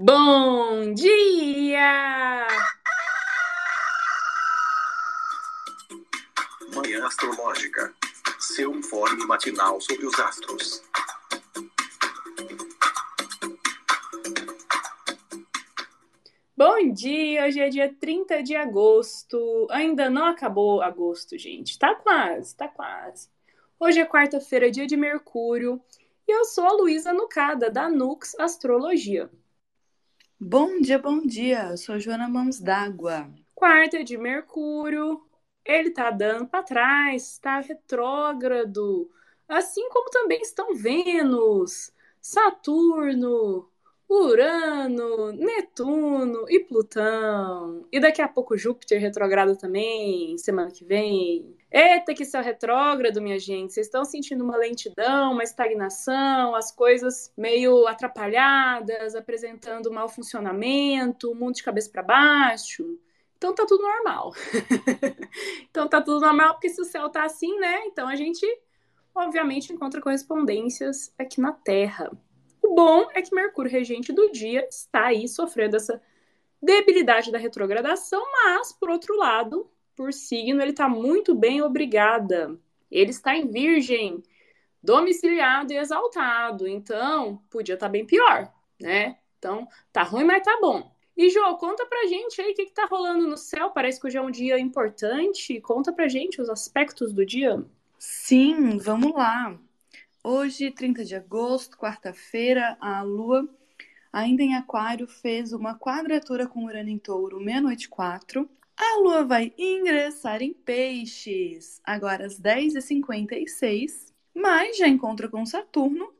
Bom dia! Manhã Astrológica. Seu informe matinal sobre os astros. Bom dia! Hoje é dia 30 de agosto. Ainda não acabou agosto, gente. Tá quase, tá quase. Hoje é quarta-feira, dia de Mercúrio. E eu sou a Luísa Nucada, da Nux Astrologia. Bom dia, bom dia. Eu sou Joana Mãos d'Água. Quarta de Mercúrio, ele tá dando para trás, está retrógrado, assim como também estão Vênus, Saturno, Urano, Netuno e Plutão. E daqui a pouco Júpiter retrogrado também, semana que vem. Eita, que céu retrógrado, minha gente. Vocês estão sentindo uma lentidão, uma estagnação, as coisas meio atrapalhadas, apresentando mau funcionamento, o mundo de cabeça para baixo. Então tá tudo normal. então tá tudo normal, porque se o céu tá assim, né? Então a gente, obviamente, encontra correspondências aqui na Terra. O bom é que Mercúrio, regente do dia, está aí sofrendo essa debilidade da retrogradação, mas, por outro lado, por signo, ele está muito bem, obrigada. Ele está em Virgem, domiciliado e exaltado. Então, podia estar tá bem pior, né? Então, tá ruim, mas tá bom. E, Jô, conta pra gente aí o que, que tá rolando no céu. Parece que hoje é um dia importante. Conta pra gente os aspectos do dia. Sim, vamos lá. Hoje, 30 de agosto, quarta-feira, a Lua, ainda em Aquário, fez uma quadratura com Urano em Touro, meia-noite quatro. A lua vai ingressar em peixes agora às 10h56, mas já encontra com Saturno,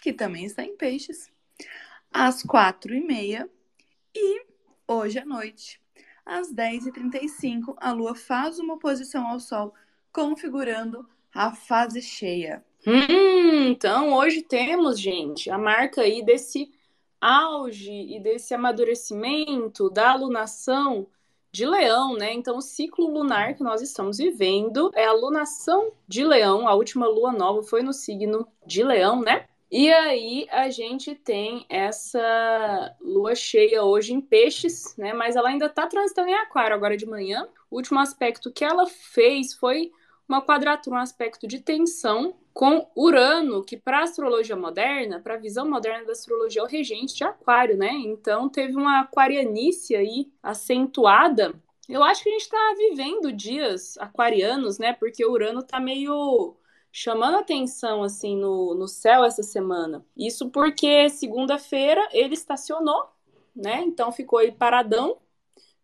que também está em peixes, às 4h30. E hoje à noite, às 10h35, a lua faz uma oposição ao Sol, configurando a fase cheia. Hum, então hoje temos, gente, a marca aí desse auge e desse amadurecimento da alunação de Leão, né? Então, o ciclo lunar que nós estamos vivendo é a lunação de Leão. A última lua nova foi no signo de Leão, né? E aí a gente tem essa lua cheia hoje em peixes, né? Mas ela ainda tá transitando em aquário agora de manhã. O último aspecto que ela fez foi uma quadratura, um aspecto de tensão com Urano, que para a astrologia moderna, para a visão moderna da astrologia, é o regente de Aquário, né? Então teve uma aquarianice aí acentuada. Eu acho que a gente está vivendo dias aquarianos, né? Porque o Urano está meio chamando atenção assim no, no céu essa semana. Isso porque segunda-feira ele estacionou, né? Então ficou aí paradão,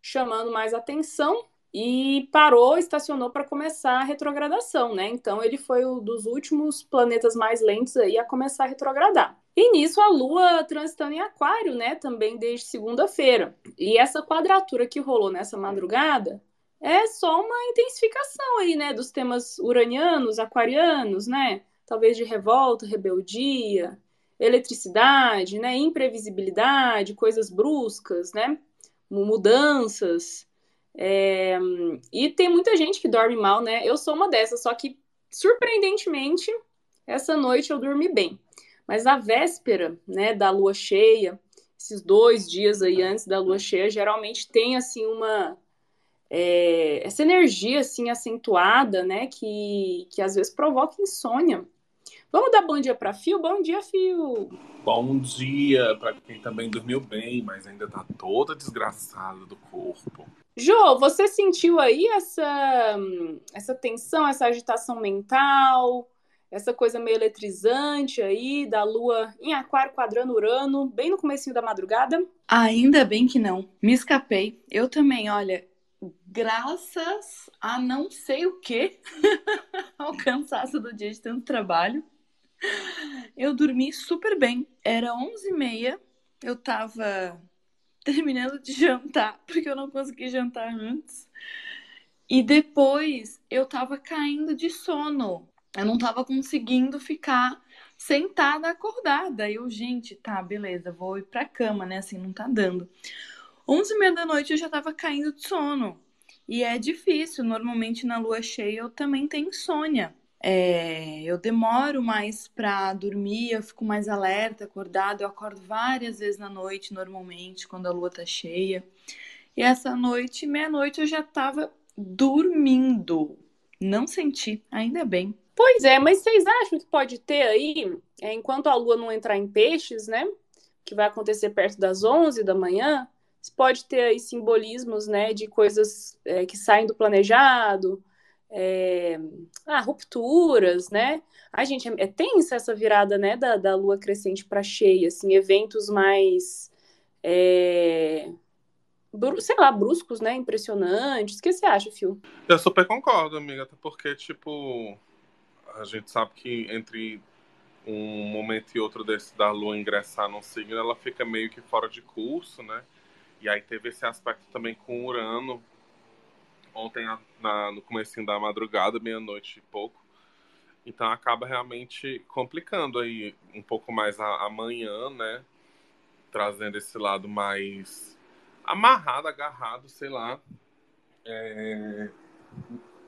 chamando mais atenção e parou, estacionou para começar a retrogradação, né? Então ele foi um dos últimos planetas mais lentos aí a começar a retrogradar. E nisso a Lua transitando em Aquário, né? Também desde segunda-feira. E essa quadratura que rolou nessa madrugada é só uma intensificação aí, né? Dos temas uranianos, aquarianos, né? Talvez de revolta, rebeldia, eletricidade, né? Imprevisibilidade, coisas bruscas, né? Mudanças. É, e tem muita gente que dorme mal, né? Eu sou uma dessas, só que surpreendentemente essa noite eu dormi bem. Mas a véspera, né, da lua cheia, esses dois dias aí antes da lua cheia, geralmente tem assim uma é, essa energia assim acentuada, né, que, que às vezes provoca insônia. Vamos dar bom dia para Fio? Bom dia, Fio. Bom dia para quem também dormiu bem, mas ainda tá toda desgraçada do corpo. Jô, você sentiu aí essa, essa tensão, essa agitação mental, essa coisa meio eletrizante aí da lua em aquário quadrando Urano, bem no comecinho da madrugada? Ainda bem que não. Me escapei. Eu também, olha, graças a não sei o que, ao cansaço do dia de tanto trabalho, eu dormi super bem. Era 11h30, eu tava terminando de jantar, porque eu não consegui jantar antes. E depois eu tava caindo de sono. Eu não tava conseguindo ficar sentada acordada. Eu, gente, tá, beleza, vou ir pra cama, né? Assim, não tá dando. Onze e meia da noite eu já tava caindo de sono. E é difícil. Normalmente na lua cheia eu também tenho insônia. É, eu demoro mais para dormir, eu fico mais alerta, acordada. Eu acordo várias vezes na noite, normalmente, quando a lua tá cheia. E essa noite, meia-noite, eu já tava dormindo. Não senti, ainda bem. Pois é, mas vocês acham que pode ter aí, é, enquanto a lua não entrar em peixes, né? Que vai acontecer perto das 11 da manhã, pode ter aí simbolismos, né, de coisas é, que saem do planejado, é, ah, rupturas, né? Ai, gente, é, é tensa essa virada, né, da, da lua crescente para cheia, assim, eventos mais, é, sei lá, bruscos, né, impressionantes. O que você acha, Phil? Eu super concordo, amiga, até porque, tipo, a gente sabe que entre um momento e outro desse da lua ingressar num signo, ela fica meio que fora de curso, né? E aí teve esse aspecto também com Urano, ontem na, no começo da madrugada, meia-noite e pouco. Então acaba realmente complicando aí um pouco mais a, amanhã, né? Trazendo esse lado mais amarrado, agarrado, sei lá. É...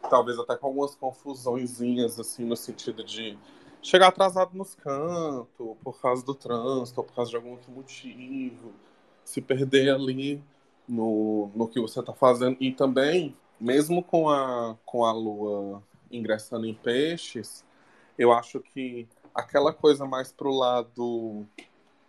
Talvez até com algumas confusõezinhas, assim, no sentido de chegar atrasado nos cantos, por causa do trânsito, por causa de algum outro motivo se perder ali no, no que você está fazendo. E também, mesmo com a, com a lua ingressando em peixes, eu acho que aquela coisa mais pro lado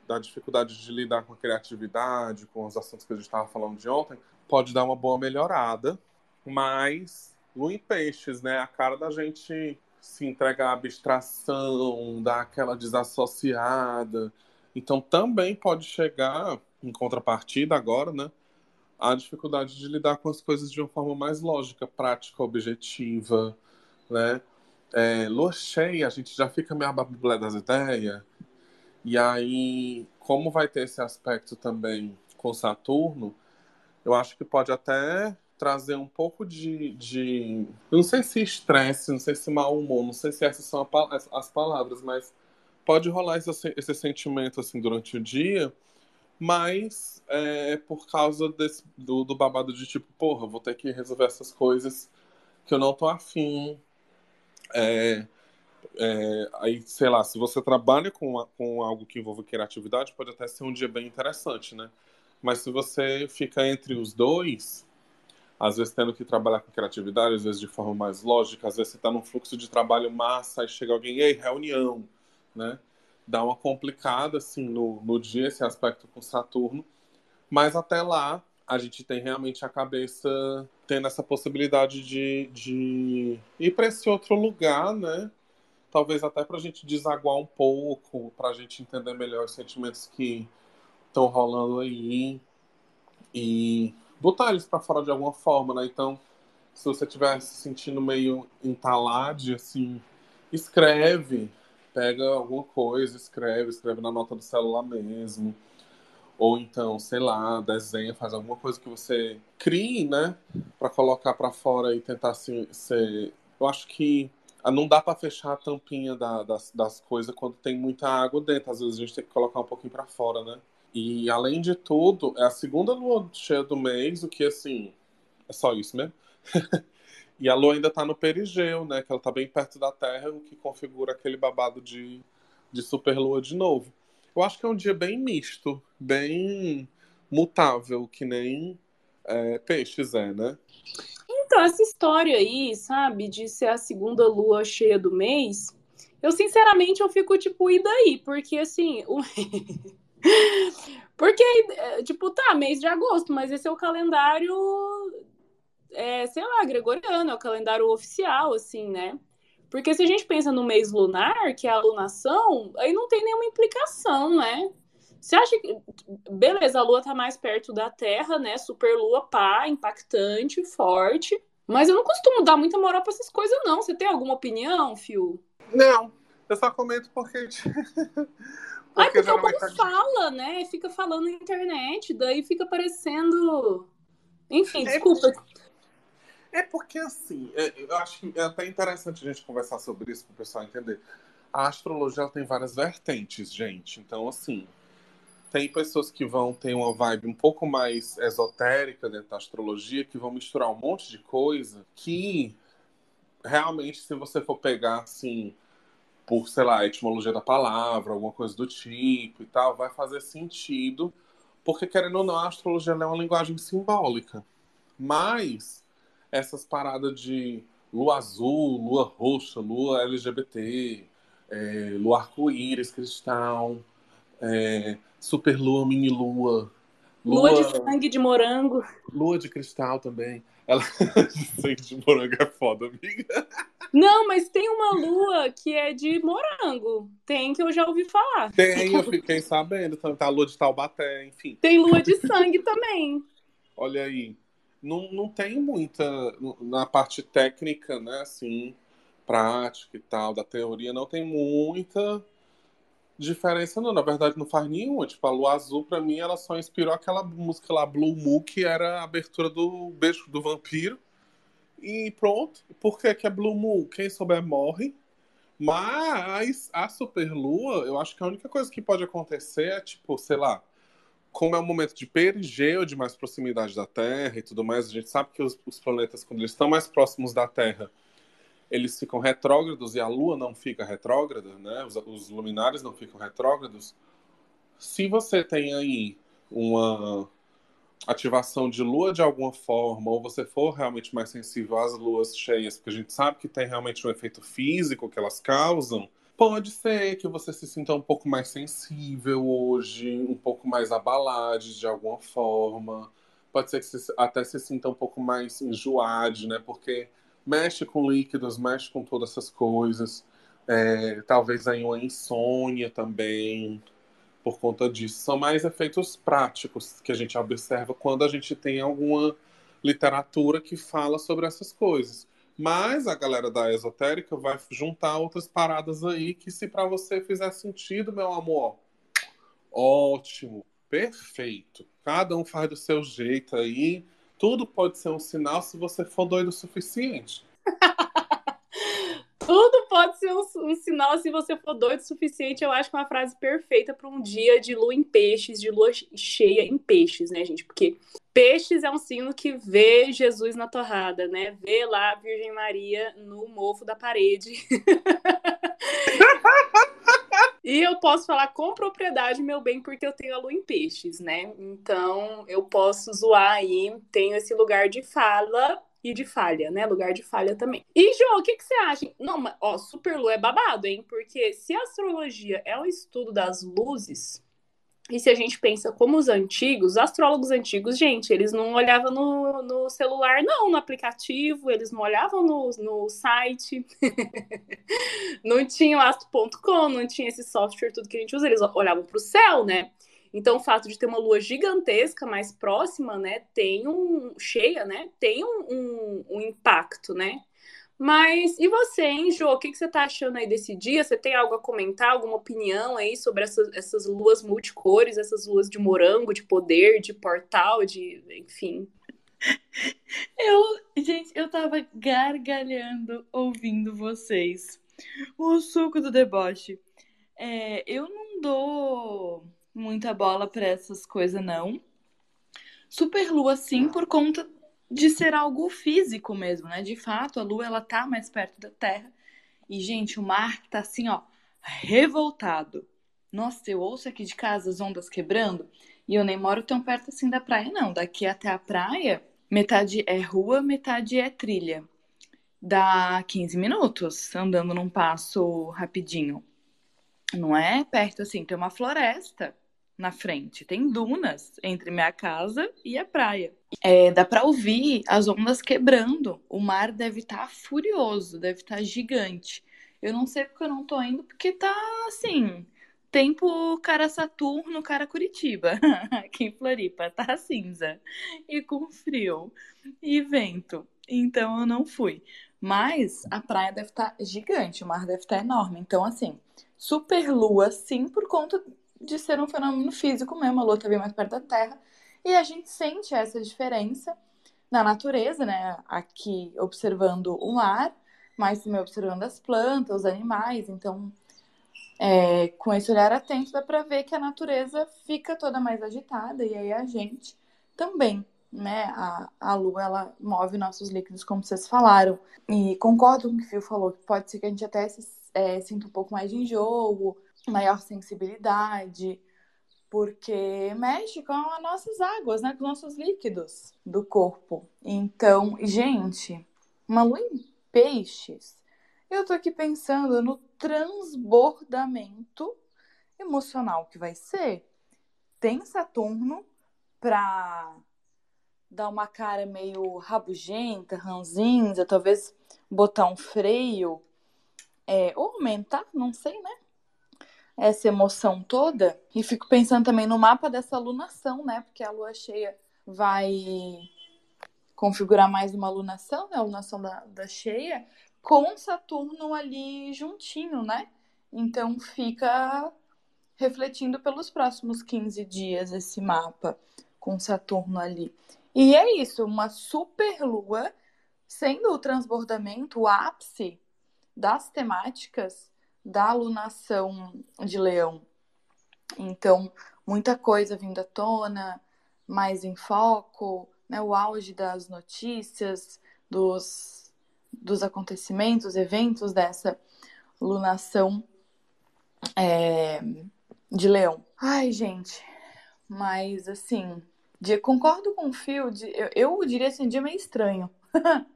da dificuldade de lidar com a criatividade, com os assuntos que a gente estava falando de ontem, pode dar uma boa melhorada, mas lua em peixes, né? A cara da gente se entregar à abstração, dar aquela desassociada. Então também pode chegar em contrapartida agora, né, a dificuldade de lidar com as coisas de uma forma mais lógica, prática, objetiva, né? É, lua cheia, a gente já fica meio ababilé das ideias. E aí, como vai ter esse aspecto também com Saturno, eu acho que pode até trazer um pouco de, de não sei se estresse, não sei se mau humor, não sei se essas são as palavras, mas pode rolar esse, esse sentimento assim durante o dia mas é por causa desse, do, do babado de tipo, porra, vou ter que resolver essas coisas que eu não tô afim. É, é, aí, sei lá, se você trabalha com, com algo que envolve criatividade, pode até ser um dia bem interessante, né? Mas se você fica entre os dois, às vezes tendo que trabalhar com criatividade, às vezes de forma mais lógica, às vezes você está num fluxo de trabalho massa, e chega alguém, ei, reunião, né? Dá uma complicada assim no, no dia esse aspecto com Saturno, mas até lá a gente tem realmente a cabeça tendo essa possibilidade de, de ir para esse outro lugar, né? Talvez até para a gente desaguar um pouco, para a gente entender melhor os sentimentos que estão rolando aí e botar eles para fora de alguma forma, né? Então, se você estiver se sentindo meio entalado, assim, escreve, pega alguma coisa, escreve, escreve na nota do celular mesmo. Ou então, sei lá, desenha, faz alguma coisa que você crie, né? Para colocar para fora e tentar se, ser. Eu acho que não dá para fechar a tampinha da, das, das coisas quando tem muita água dentro. Às vezes a gente tem que colocar um pouquinho para fora, né? E além de tudo, é a segunda lua cheia do mês, o que assim. É só isso mesmo. E a Lua ainda está no perigeu, né? Que ela está bem perto da Terra, o que configura aquele babado de, de superlua de novo. Eu acho que é um dia bem misto, bem mutável, que nem é, peixes é, né? Então, essa história aí, sabe, de ser a segunda lua cheia do mês, eu sinceramente eu fico tipo, e daí? Porque assim, o... Porque, é, tipo, tá, mês de agosto, mas esse é o calendário é, sei lá, gregoriano, é o calendário oficial, assim, né? Porque se a gente pensa no mês lunar, que é a lunação, aí não tem nenhuma implicação, né? Você acha que. Beleza, a lua tá mais perto da Terra, né? Super lua, pá, impactante, forte. Mas eu não costumo dar muita moral pra essas coisas, não. Você tem alguma opinião, Fio? Não. Eu só comento porque. porque Ai, porque o povo fala, né? Fica falando na internet, daí fica parecendo. Enfim, é, desculpa. É porque, assim, é, eu acho que é até interessante a gente conversar sobre isso para o pessoal entender. A astrologia tem várias vertentes, gente. Então, assim, tem pessoas que vão ter uma vibe um pouco mais esotérica dentro da astrologia, que vão misturar um monte de coisa que realmente, se você for pegar assim, por, sei lá, a etimologia da palavra, alguma coisa do tipo e tal, vai fazer sentido, porque querendo ou não, a astrologia é uma linguagem simbólica. Mas essas paradas de lua azul, lua roxa, lua LGBT, é, lua arco-íris, cristal, é, super lua, mini lua, lua. Lua de sangue de morango. Lua de cristal também. Ela de sangue de morango é foda, amiga. Não, mas tem uma lua que é de morango. Tem que eu já ouvi falar. Tem, eu fiquei sabendo. Tá a lua de Taubaté, enfim. Tem lua de sangue também. Olha aí não, não tem muita na parte técnica, né, assim, prática e tal, da teoria, não tem muita diferença, não. Na verdade, não faz nenhuma. Tipo, a Lua Azul, pra mim, ela só inspirou aquela música lá, Blue Moon, que era a abertura do Beijo do Vampiro. E pronto. Por que, que é Blue Moon? Quem souber morre. Mas a Superlua, eu acho que a única coisa que pode acontecer é, tipo, sei lá, como é um momento de perigeu, de mais proximidade da Terra e tudo mais, a gente sabe que os, os, planetas, quando eles estão mais próximos da Terra, eles ficam retrógrados e a Lua não fica retrógrada, né? Os, os luminares não ficam retrógrados. Se você tem aí uma ativação de Lua de alguma forma, ou você for realmente mais sensível às luas cheias, porque a gente sabe que tem realmente um efeito físico que elas causam, Pode ser que você se sinta um pouco mais sensível hoje, um pouco mais abalado de alguma forma. Pode ser que você até se sinta um pouco mais enjoado, né? Porque mexe com líquidos, mexe com todas essas coisas. É, talvez aí uma insônia também por conta disso. São mais efeitos práticos que a gente observa quando a gente tem alguma literatura que fala sobre essas coisas. Mas a galera da esotérica vai juntar outras paradas aí que se para você fizer sentido, meu amor, ótimo, perfeito. Cada um faz do seu jeito aí. Tudo pode ser um sinal se você for doido o suficiente. Tudo pode ser um, um, sinal se você for doido o suficiente. Eu acho que é uma frase perfeita para um dia de lua em peixes, de lua cheia em peixes, né, gente? Porque peixes é um signo que vê Jesus na torrada, né? Vê lá a Virgem Maria no mofo da parede. E eu posso falar com propriedade, meu bem, porque eu tenho a lua em peixes, né? Então eu posso zoar aí, tenho esse lugar de fala e de falha, né? Lugar de falha também. E, João, o que, que você acha? Não, mas, ó, Superlua é babado, hein? Porque se a astrologia é um estudo das luzes, e se a gente pensa como os antigos, os astrólogos antigos, gente, eles não olhavam no, no celular, não, no aplicativo, eles não olhavam no, no site, não tinha o astro.com, não tinha esse software, tudo que a gente usa, eles olhavam para o céu, né? Então, o fato de ter uma lua gigantesca mais próxima, né, tem um cheia, né, tem um, um, um impacto, né? Mas e você, hein, Jo? O que, que você tá achando aí desse dia? Você tem algo a comentar, alguma opinião aí sobre essas, essas luas multicores, essas luas de morango, de poder, de portal, de. enfim. Eu, gente, eu tava gargalhando ouvindo vocês. O suco do deboche. É, eu não dou muita bola para essas coisas, não. Superlua, sim, por conta de ser algo físico mesmo, né? De fato, a lua ela tá mais perto da Terra. E, gente, o mar tá assim, ó, revoltado. Nossa, eu ouço aqui de casa as ondas quebrando e eu nem moro tão perto assim da praia, não. Daqui até a praia, metade é rua, metade é trilha. Dá 15 minutos andando num passo rapidinho. Não é perto assim, tem uma floresta na frente. Tem dunas entre minha casa e a praia. É, dá para ouvir as ondas quebrando. O mar deve estar tá furioso, deve estar tá gigante. Eu não sei porque eu não tô indo, porque tá assim. Tempo cara Saturno, cara Curitiba. Aqui em Floripa tá cinza e com frio e vento. Então eu não fui. Mas a praia deve estar tá gigante, o mar deve estar enorme. Então, assim, super lua, sim, por conta de ser um fenômeno físico mesmo, a Lua está bem mais perto da Terra, e a gente sente essa diferença na natureza, né? Aqui observando o mar, mas também observando as plantas, os animais, então é, com esse olhar atento dá para ver que a natureza fica toda mais agitada e aí a gente também. né? A, a lua, ela move nossos líquidos, como vocês falaram. E concordo com o que o Fio falou, que pode ser que a gente até se, é, sinta um pouco mais de enjoo, maior sensibilidade, porque mexe com as nossas águas, né? Com os nossos líquidos do corpo. Então, gente, uma lua em peixes, eu tô aqui pensando no transbordamento emocional que vai ser. Tem Saturno para dar uma cara meio rabugenta, ranzinza, talvez botar um freio, é, ou aumentar, não sei, né? Essa emoção toda. E fico pensando também no mapa dessa lunação, né? Porque a lua cheia vai configurar mais uma lunação, né? A lunação da, da cheia, com Saturno ali juntinho, né? Então fica refletindo pelos próximos 15 dias esse mapa com Saturno ali. E é isso, uma super lua sendo o transbordamento, o ápice das temáticas da alunação de Leão. Então, muita coisa vindo à tona, mais em foco, né, o auge das notícias, dos, dos acontecimentos, eventos dessa lunação é, de Leão. Ai, gente, mas assim, dia, concordo com o Phil, eu, eu diria assim, dia meio estranho.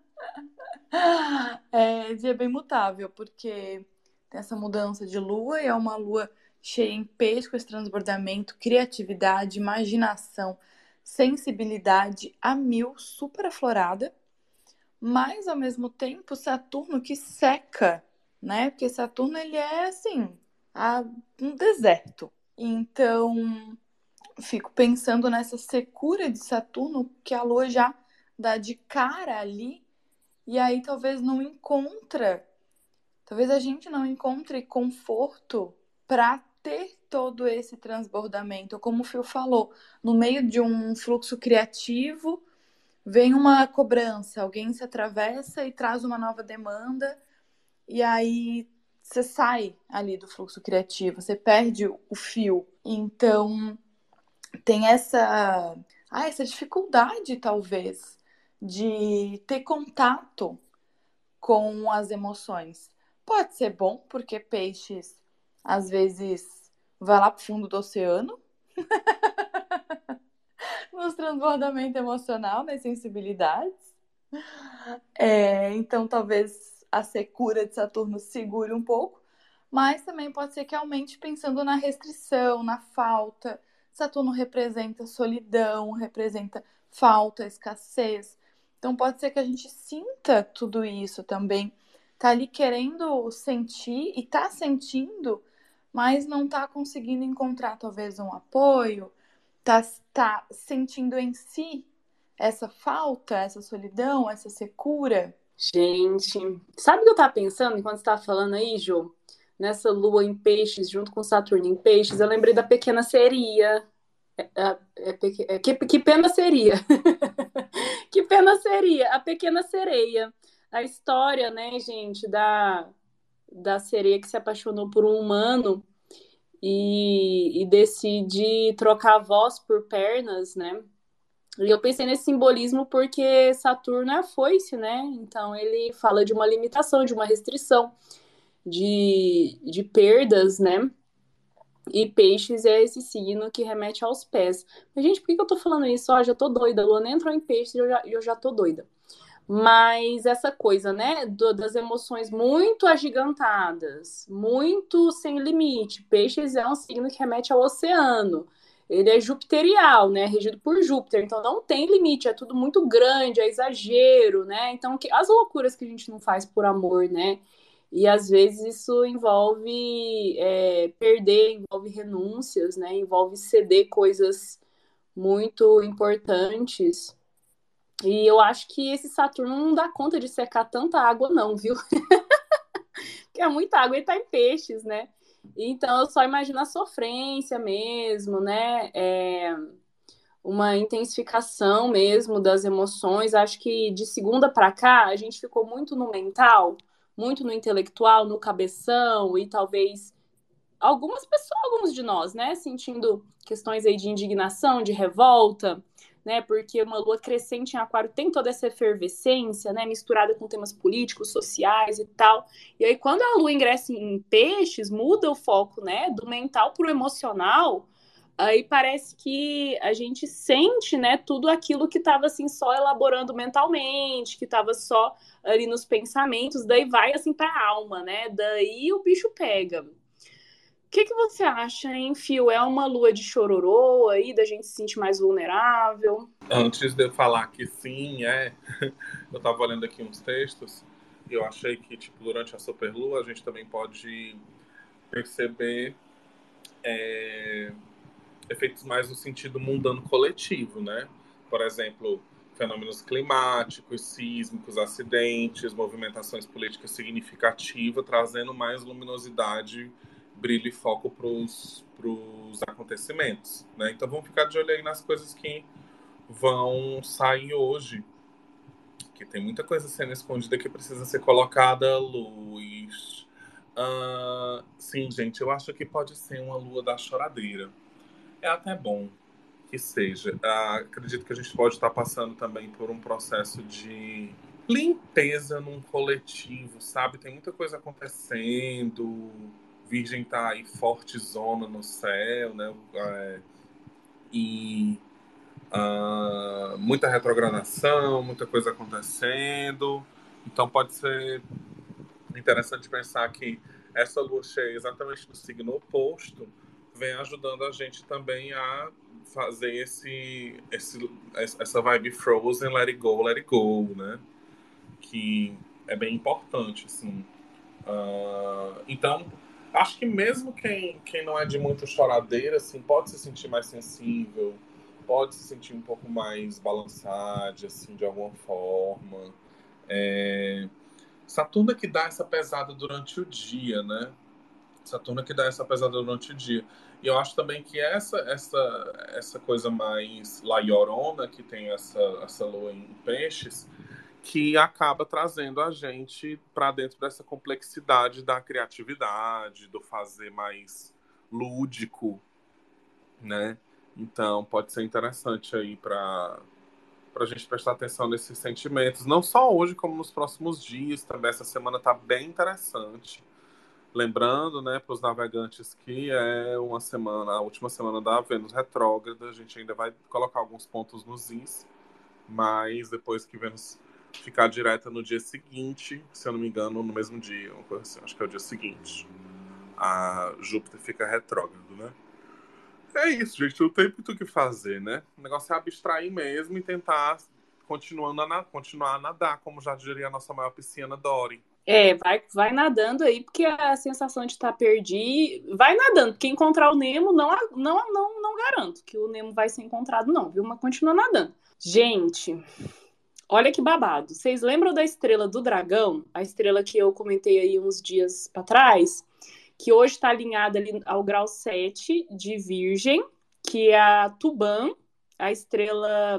é dia bem mutável, porque essa mudança de lua e é uma lua cheia em peixe com esse transbordamento, criatividade, imaginação, sensibilidade a mil, super aflorada, mas ao mesmo tempo Saturno que seca, né? Porque Saturno ele é assim, a um deserto. Então, fico pensando nessa secura de Saturno que a Lua já dá de cara ali, e aí talvez não encontra, talvez a gente não encontre conforto para ter todo esse transbordamento, como o Phil falou, no meio de um fluxo criativo, vem uma cobrança, alguém se atravessa e traz uma nova demanda, e aí você sai ali do fluxo criativo, você perde o fio. Então, tem essa, ah, essa dificuldade, talvez, de ter contato com as emoções. Pode ser bom, porque peixes, às vezes, vai lá pro fundo do oceano. Nos transbordamento emocional, nas sensibilidades. É, então, talvez a secura de Saturno segure um pouco, mas também pode ser que aumente pensando na restrição, na falta. Saturno representa solidão, representa falta, escassez. Então pode ser que a gente sinta tudo isso também. Tá ali querendo sentir e tá sentindo, mas não tá conseguindo encontrar talvez um apoio, tá, tá sentindo em si essa falta, essa solidão, essa secura. Gente, sabe o que eu tava pensando enquanto você tava falando aí, Jô? Nessa lua em peixes, junto com Saturno em peixes, eu lembrei da pequena seria. É, é, é, é que, que pena seria? que pena seria? A pequena sereia. A história, né, gente, da, da sereia que se apaixonou por um humano e, e decide trocar a voz por pernas, né? E eu pensei nesse simbolismo porque Saturno é a foice, né? Então ele fala de uma limitação, de uma restrição, de, de perdas, né? E peixes é esse signo que remete aos pés. Mas, gente, por que, eu tô falando isso? Ó, já tô doida. A Luana entrou em peixes e eu já, eu já tô doida. Mas essa coisa, né, do, das emoções muito agigantadas, muito sem limite. Peixes é um signo que remete ao oceano ele é jupiterial, né? Regido por Júpiter, então não tem limite, é tudo muito grande, é exagero, né? Então que, as loucuras que a gente não faz por amor, né? E às vezes isso envolve é, perder, envolve renúncias, né? Envolve ceder coisas muito importantes. E eu acho que esse Saturno não dá conta de secar tanta água, não, viu? Porque é muita água e tá em peixes, né? Então, eu só imagino a sofrência mesmo, né? É uma intensificação mesmo das emoções. Acho que de segunda para cá a gente ficou muito no mental, muito no intelectual, no cabeção e talvez algumas pessoas, alguns de nós, né, sentindo questões aí de indignação, de revolta, né? Porque uma lua crescente em aquário tem toda essa efervescência, né? Misturada com temas políticos, sociais e tal. E aí, quando a lua ingressa em peixes, muda o foco, né? Do mental para o emocional. Aí parece que a gente sente, né, tudo aquilo que estava assim só elaborando mentalmente, que estava só ali nos pensamentos, daí vai assim para a alma, né? Daí o bicho pega. O que, que você acha, hein, Fio? É uma lua de chororô aí, da gente se sentir mais vulnerável? Antes de eu falar que sim, é. Eu estava olhando aqui uns textos e eu achei que, tipo, durante a superlua a gente também pode perceber é, efeitos mais no sentido mundano coletivo, né? Por exemplo, fenômenos climáticos, sísmicos, acidentes, movimentações políticas significativas, trazendo mais luminosidade brilho e foco para os acontecimentos. Né? Então vamos ficar de olho aí nas coisas que vão sair hoje. Que tem muita coisa sendo escondida que precisa ser colocada à luz. Uh, sim, gente, eu acho que pode ser uma lua da choradeira. É até bom que seja. Uh, acredito que a gente pode estar passando também por um processo de limpeza num coletivo, sabe? Tem muita coisa acontecendo Virgem tá aí forte zona no céu, né? É, e uh, muita retrogradação, muita coisa acontecendo. Então pode ser interessante pensar que essa lua cheia, exatamente no signo oposto, vem ajudando a gente também a fazer esse, esse essa vibe frozen, let it go, let it go, né? Que é bem importante, assim. Uh, então, acho que mesmo quem, quem não é de muito choradeira, assim, pode se sentir mais sensível, pode se sentir um pouco mais balançado, assim, de alguma forma. É... Saturno é que dá essa pesada durante o dia, né? Saturno é que dá essa pesada durante o dia. E eu acho também que essa essa essa coisa mais laiorona, que tem essa, essa lua em peixes, que acaba trazendo a gente para dentro dessa complexidade da criatividade, do fazer mais lúdico, né? Então pode ser interessante aí para para a gente prestar atenção nesses sentimentos, não só hoje como nos próximos dias. Também essa semana está bem interessante. Lembrando, né, para os navegantes que é uma semana, a última semana da Vênus retrógrada, a gente ainda vai colocar alguns pontos nos is, mas depois que Vênus ficar direta no dia seguinte, se eu não me engano, no mesmo dia, uma coisa assim, acho que é o dia seguinte. A Júpiter fica retrógrado, né? É isso, gente, não tem muito o que fazer, né? O negócio é abstrair mesmo e tentar continuando a, continuar a nadar, como já diria a nossa maior piscina, Dory. É, vai, vai nadando aí, porque a sensação de estar perdido. Vai nadando, porque encontrar o Nemo não, não, não, não garanto que o Nemo vai ser encontrado, não, viu? Mas continua nadando. Gente, Olha que babado. Vocês lembram da estrela do dragão? A estrela que eu comentei aí uns dias para trás, que hoje está alinhada ali ao grau 7 de Virgem, que é a Tuban, a estrela,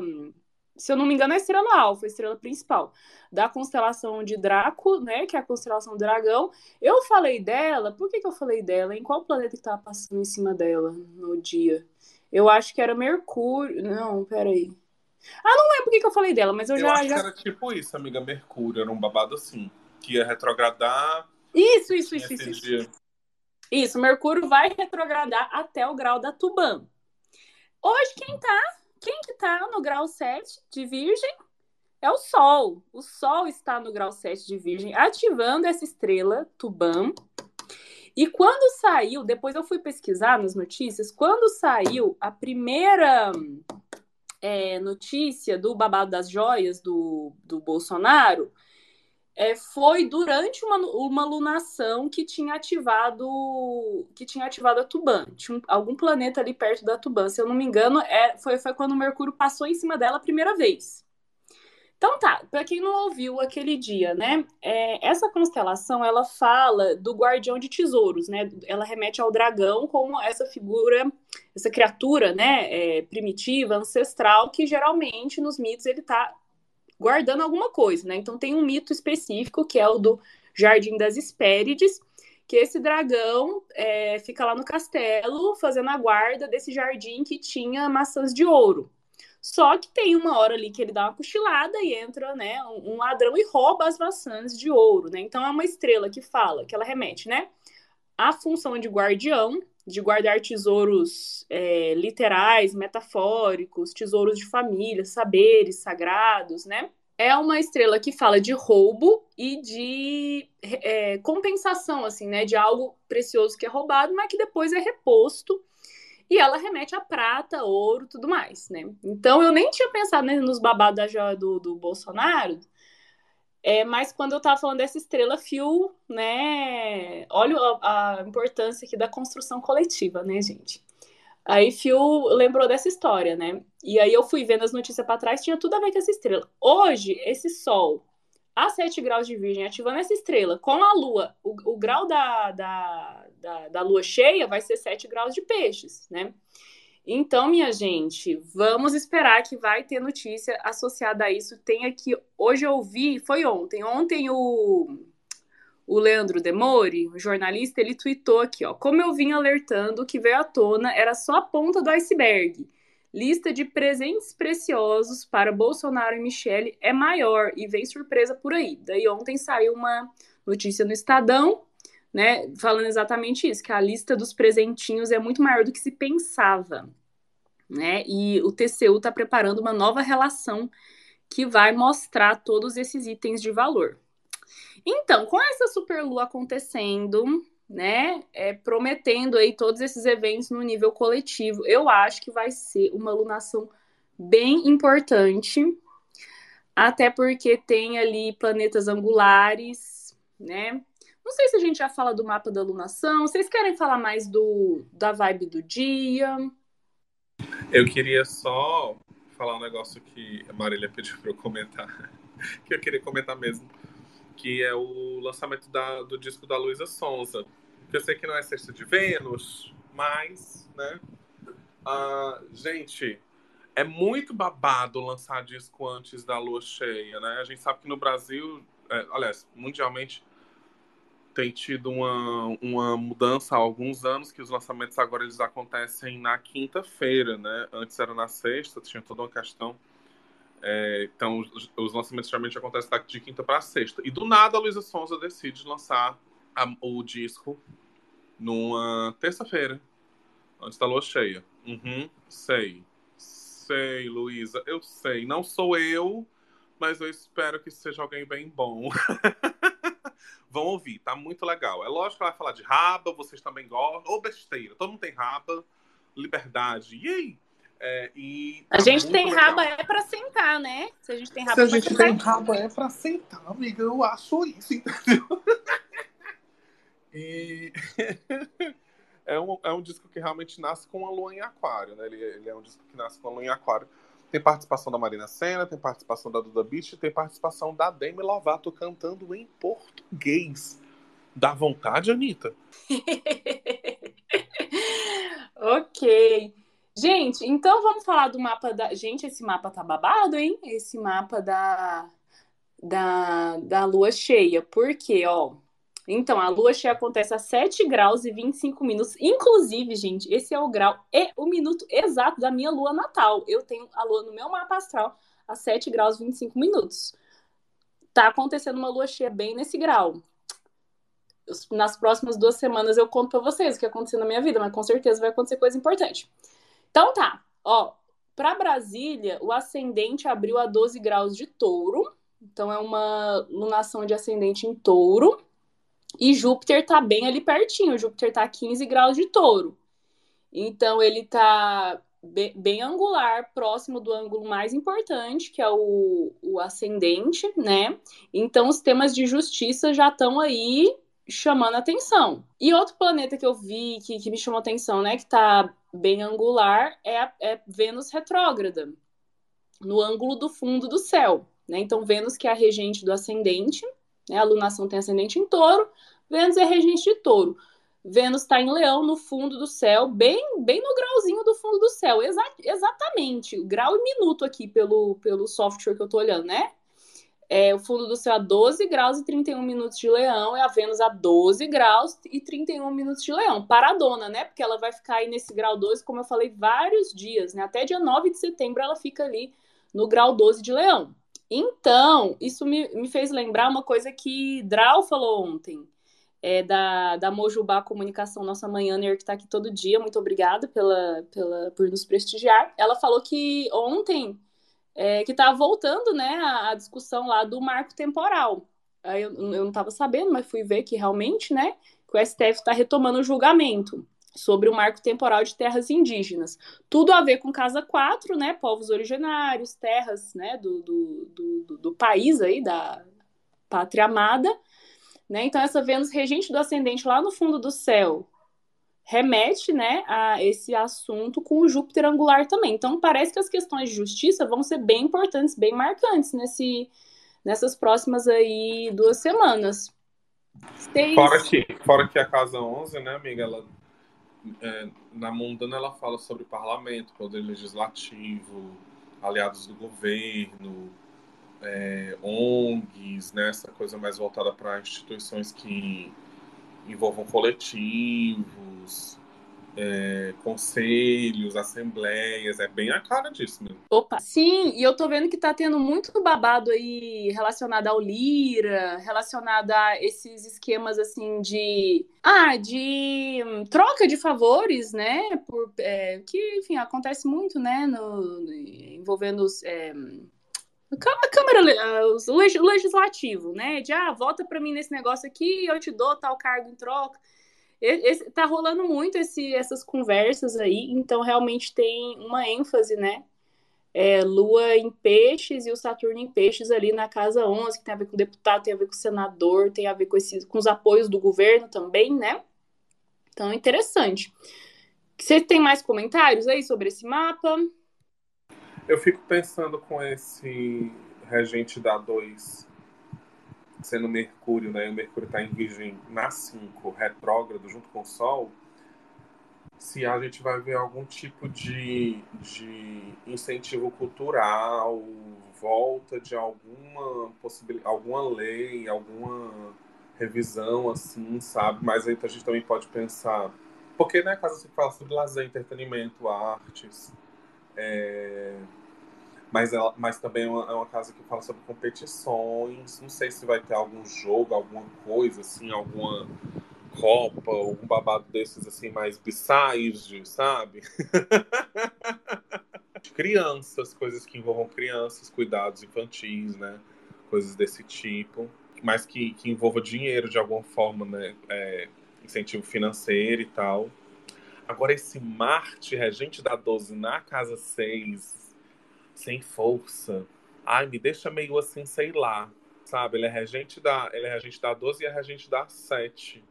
se eu não me engano, é a estrela alfa, a estrela principal da constelação de Draco, né, que é a constelação do dragão. Eu falei dela, por que, que eu falei dela? Em qual planeta que estava passando em cima dela no dia? Eu acho que era Mercúrio. Não, peraí. Ah, não lembro o que eu falei dela, mas eu, eu já. Acho já... que era tipo isso, amiga Mercúrio, era um babado assim. Que ia retrogradar. Isso, isso, isso, isso, isso. Isso, Mercúrio vai retrogradar até o grau da Tubã. Hoje, quem tá? Quem que tá no grau 7 de Virgem? É o Sol. O Sol está no grau 7 de Virgem, ativando essa estrela, Tubã. E quando saiu, depois eu fui pesquisar nas notícias, quando saiu a primeira é, notícia do babado das joias do, do Bolsonaro é, foi durante uma, uma lunação que tinha ativado que tinha ativado a Tubã. Tinha um, algum planeta ali perto da Tubã. Se eu não me engano, é, foi, foi quando o Mercúrio passou em cima dela a primeira vez. Então tá, para quem não ouviu aquele dia, né? É, essa constelação ela fala do guardião de tesouros, né? Ela remete ao dragão como essa figura, essa criatura, né? É, primitiva, ancestral, que geralmente nos mitos ele tá guardando alguma coisa, né? Então tem um mito específico que é o do Jardim das Hespérides, que esse dragão é, fica lá no castelo fazendo a guarda desse jardim que tinha maçãs de ouro. Só que tem uma hora ali que ele dá uma cochilada e entra, né, um, ladrão e rouba as maçãs de ouro, né? Então é uma estrela que fala, que ela remete, né, a função de guardião, de guardar tesouros é, literais, metafóricos, tesouros de família, saberes sagrados, né? É uma estrela que fala de roubo e de é, compensação, assim, né? De algo precioso que é roubado, mas que depois é reposto e ela remete a prata, ouro, tudo mais, né? Então eu nem tinha pensado né, nos babados da joia do, do Bolsonaro, é, mas quando eu tava falando dessa estrela fio, né? Olha a, a importância aqui da construção coletiva, né, gente? Aí Fio lembrou dessa história, né? E aí eu fui vendo as notícias para trás, tinha tudo a ver com essa estrela. Hoje, esse Sol a 7 graus de Virgem, ativando essa estrela com a Lua, o, o grau da, da, da, da, Lua cheia vai ser 7 graus de peixes, né? Então, minha gente, vamos esperar que vai ter notícia associada a isso. Tem aqui, hoje eu vi, foi ontem, ontem o, o Leandro Demore, o jornalista, ele tweetou aqui, ó, como eu vim alertando, o que veio à tona era só a ponta do iceberg. Lista de presentes preciosos para Bolsonaro e Michele é maior e vem surpresa por aí. Daí ontem saiu uma notícia no Estadão, né, falando exatamente isso, que a lista dos presentinhos é muito maior do que se pensava, né? E o TCU está preparando uma nova relação que vai mostrar todos esses itens de valor. Então, com essa superlua acontecendo, né, é, prometendo aí todos esses eventos no nível coletivo. Eu acho que vai ser uma alunação bem importante, até porque tem ali planetas angulares, né? Não sei se a gente já fala do mapa da alunação. Vocês querem falar mais do da vibe do dia? Eu queria só falar um negócio que a Marília pediu para eu comentar, que eu queria comentar mesmo, que é o lançamento da, do disco da Luísa Sonza, que eu sei que não é sexta de Vênus, mas, né? Ah, gente, é muito babado lançar disco antes da lua cheia, né? A gente sabe que no Brasil, é, aliás, mundialmente, tem tido uma, uma mudança há alguns anos, que os lançamentos agora eles acontecem na quinta-feira, né? Antes era na sexta, tinha toda uma questão. É, então, os, os, lançamentos geralmente acontecem de quinta para sexta. E do nada a Luísa Sonza decide lançar a, o disco numa terça-feira, antes da lua cheia. Uhum, sei. Sei, Luísa, eu sei. Não sou eu, mas eu espero que seja alguém bem bom. Vão ouvir, tá muito legal. É lógico que ela vai falar de raba, vocês também gostam. Ou besteira, todo mundo tem raba, liberdade. E aí? É, e a tá gente tem legal. raba é para sentar, né? Se a gente tem raba, Se a gente tem raba é para sentar, amiga. Eu acho isso, entendeu? E é, um, é um disco que realmente nasce com a lua em aquário, né? Ele, ele, é um disco que nasce com a lua em aquário. Tem participação da Marina Senna, tem participação da Duda Beach, tem participação da Demi Lovato cantando em português. Dá vontade, Anitta? ok. Gente, então vamos falar do mapa da. Gente, esse mapa tá babado, hein? Esse mapa da, da, da lua cheia. Por quê? Ó, então, a lua cheia acontece a 7 graus e 25 minutos. Inclusive, gente, esse é o grau e o minuto exato da minha lua natal. Eu tenho a lua no meu mapa astral a 7 graus e 25 minutos. Tá acontecendo uma lua cheia bem nesse grau. Nas próximas duas semanas eu conto para vocês o que aconteceu na minha vida, mas com certeza vai acontecer coisa importante. Então tá, ó, para Brasília, o ascendente abriu a 12 graus de touro. Então é uma lunação de ascendente em touro. E Júpiter tá bem ali pertinho. Júpiter tá a 15 graus de touro. Então ele tá bem, bem angular, próximo do ângulo mais importante, que é o, o ascendente, né? Então os temas de justiça já estão aí chamando atenção. E outro planeta que eu vi que, que me chamou atenção, né, que tá bem angular, é, é Vênus retrógrada, no ângulo do fundo do céu. Né? Então, Vênus, que é a regente do ascendente, né? A lunação tem ascendente em touro, Vênus é regente de touro. Vênus está em leão no fundo do céu, bem bem no grauzinho do fundo do céu. Exa exatamente, grau e minuto aqui pelo, pelo software que eu estou olhando, né? É, o fundo do céu a 12 graus e 31 minutos de leão, e a Vênus a 12 graus e 31 minutos de leão. Paradona, né? Porque ela vai ficar aí nesse grau 12, como eu falei, vários dias, né? Até dia 9 de setembro ela fica ali no grau 12 de leão. Então, isso me, me fez lembrar uma coisa que Drau falou ontem, é, da, da Mojubá Comunicação, nossa manhãner, que está aqui todo dia. Muito obrigada pela, pela, por nos prestigiar. Ela falou que ontem é, que estava voltando né, a, a, discussão lá do marco temporal. Aí eu, eu não estava sabendo, mas fui ver que realmente, né, que o STF está retomando o julgamento sobre o marco temporal de terras indígenas. Tudo a ver com Casa 4, né, povos originários, terras, né, do, do, do, do país aí, da pátria amada, né, então essa Vênus regente do ascendente lá no fundo do céu, remete né, a esse assunto com o Júpiter angular também. Então, parece que as questões de justiça vão ser bem importantes, bem marcantes nesse, nessas próximas aí duas semanas. Seis... Fora, que, fora que a Casa 11, né, amiga, ela, é, na mundana ela fala sobre parlamento, poder legislativo, aliados do governo, é, ONGs, né, essa coisa mais voltada para instituições que envolvam coletivos, é, conselhos, assembleias, é bem a cara disso mesmo. Opa, sim, e eu tô vendo que tá tendo muito babado aí relacionado ao Lira, relacionado a esses esquemas assim de. Ah, de troca de favores, né? Por, é, que, enfim, acontece muito, né? No, envolvendo os. É, a Câmara, o Legislativo, né? De, ah, vota para mim nesse negócio aqui, eu te dou tal cargo em troca. Esse, tá rolando muito esse, essas conversas aí, então realmente tem uma ênfase, né? É, Lua em peixes e o Saturno em peixes ali na casa 11, que tem a ver com deputado, tem a ver com senador, tem a ver com, esses, com os apoios do governo também, né? Então, interessante. Você tem mais comentários aí sobre esse mapa? Eu fico pensando com esse regente da 2 sendo Mercúrio, né? O Mercúrio está em Virgem na 5, retrógrado, junto com o Sol. Se a gente vai ver algum tipo de, de incentivo cultural, volta de alguma possibilidade, alguma lei, alguma revisão, assim, sabe? Mas aí a gente também pode pensar. Porque, né, caso se fala sobre lazer, entretenimento, artes. É mas, ela, mas também é uma, é uma, casa que fala sobre competições. Não sei se vai ter algum jogo, alguma coisa, assim, alguma Copa, algum babado desses, assim, mais bizarros, sabe? crianças, coisas que envolvam crianças, cuidados infantis, né? Coisas desse tipo. Mas que, que envolva dinheiro de alguma forma, né? É, incentivo financeiro e tal. Agora, esse Marte, regente da 12 na casa 6, sem força. Ai, me deixa meio assim, sei lá. Sabe? Ele é regente da, ele é regente da 12 e é regente da 7.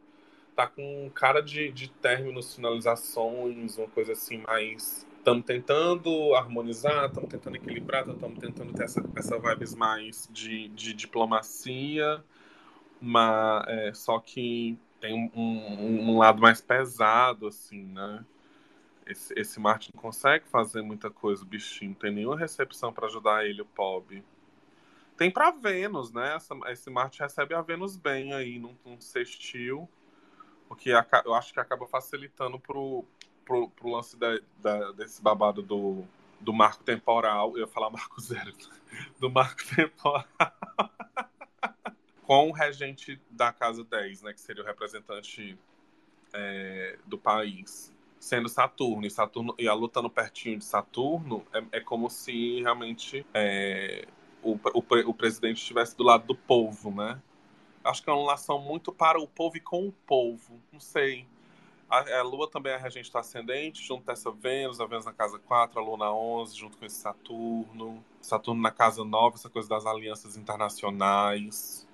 Tá com cara de, de términos, finalizações, uma coisa assim mais. Estamos tentando harmonizar, estamos tentando equilibrar, estamos tentando ter essa, essa vibes mais de, de diplomacia, mas é, só que tem um, um, um lado mais pesado, assim, né? Esse, esse Martin não consegue fazer muita coisa, o bichinho. Não tem nenhuma recepção para ajudar ele, o Pob. Tem para Vênus, né? Essa, esse Marte recebe a Vênus bem aí, num, num sextil. O que eu acho que acaba facilitando pro, pro, pro lance da, da, desse babado do, do marco temporal. Eu ia falar marco zero. Do marco temporal. Com o regente da casa 10, né? Que seria o representante é, do país sendo Saturno e Saturno e a luta no pertinho de Saturno é, é como se realmente é, o, o, o, presidente estivesse do lado do povo, né? Acho que é uma relação muito para o povo e com o povo. Não sei. A, a Lua também é regente do ascendente, junto com essa Vênus, a Vênus na casa 4, a Lua na 11, junto com esse Saturno. Saturno na casa 9, essa coisa das alianças internacionais.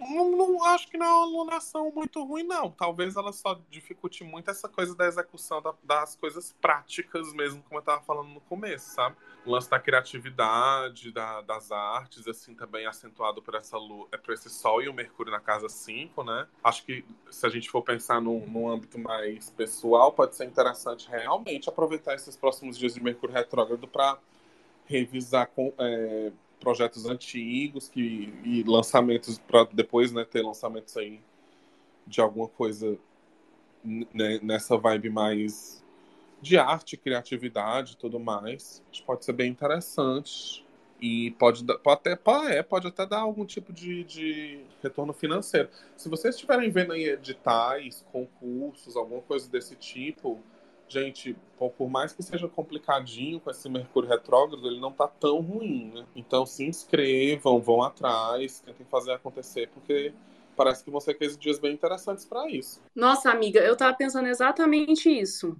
Não, não, acho que não é uma alunação muito ruim, não. Talvez ela só dificulte muito essa coisa da execução da, das coisas práticas mesmo, como eu estava falando no começo, sabe? O lance da criatividade, da, das artes, assim, também acentuado por essa lua, é por esse Sol e o Mercúrio na casa 5, né? Acho que se a gente for pensar num, num âmbito mais pessoal, pode ser interessante realmente aproveitar esses próximos dias de Mercúrio retrógrado para revisar com, é, projetos antigos que, e lançamentos para depois né, ter lançamentos aí de alguma coisa né, nessa vibe mais de arte, criatividade e tudo mais. Acho que pode ser bem interessante. E pode, pode, até, é, pode até dar algum tipo de, de retorno financeiro. Se vocês estiverem vendo aí editais, concursos, alguma coisa desse tipo, gente, por mais que seja complicadinho com esse Mercúrio retrógrado, ele não tá tão ruim, né? Então se inscrevam, vão atrás, tentem fazer acontecer, porque parece que você fez dias bem interessantes para isso. Nossa, amiga, eu tava pensando exatamente isso.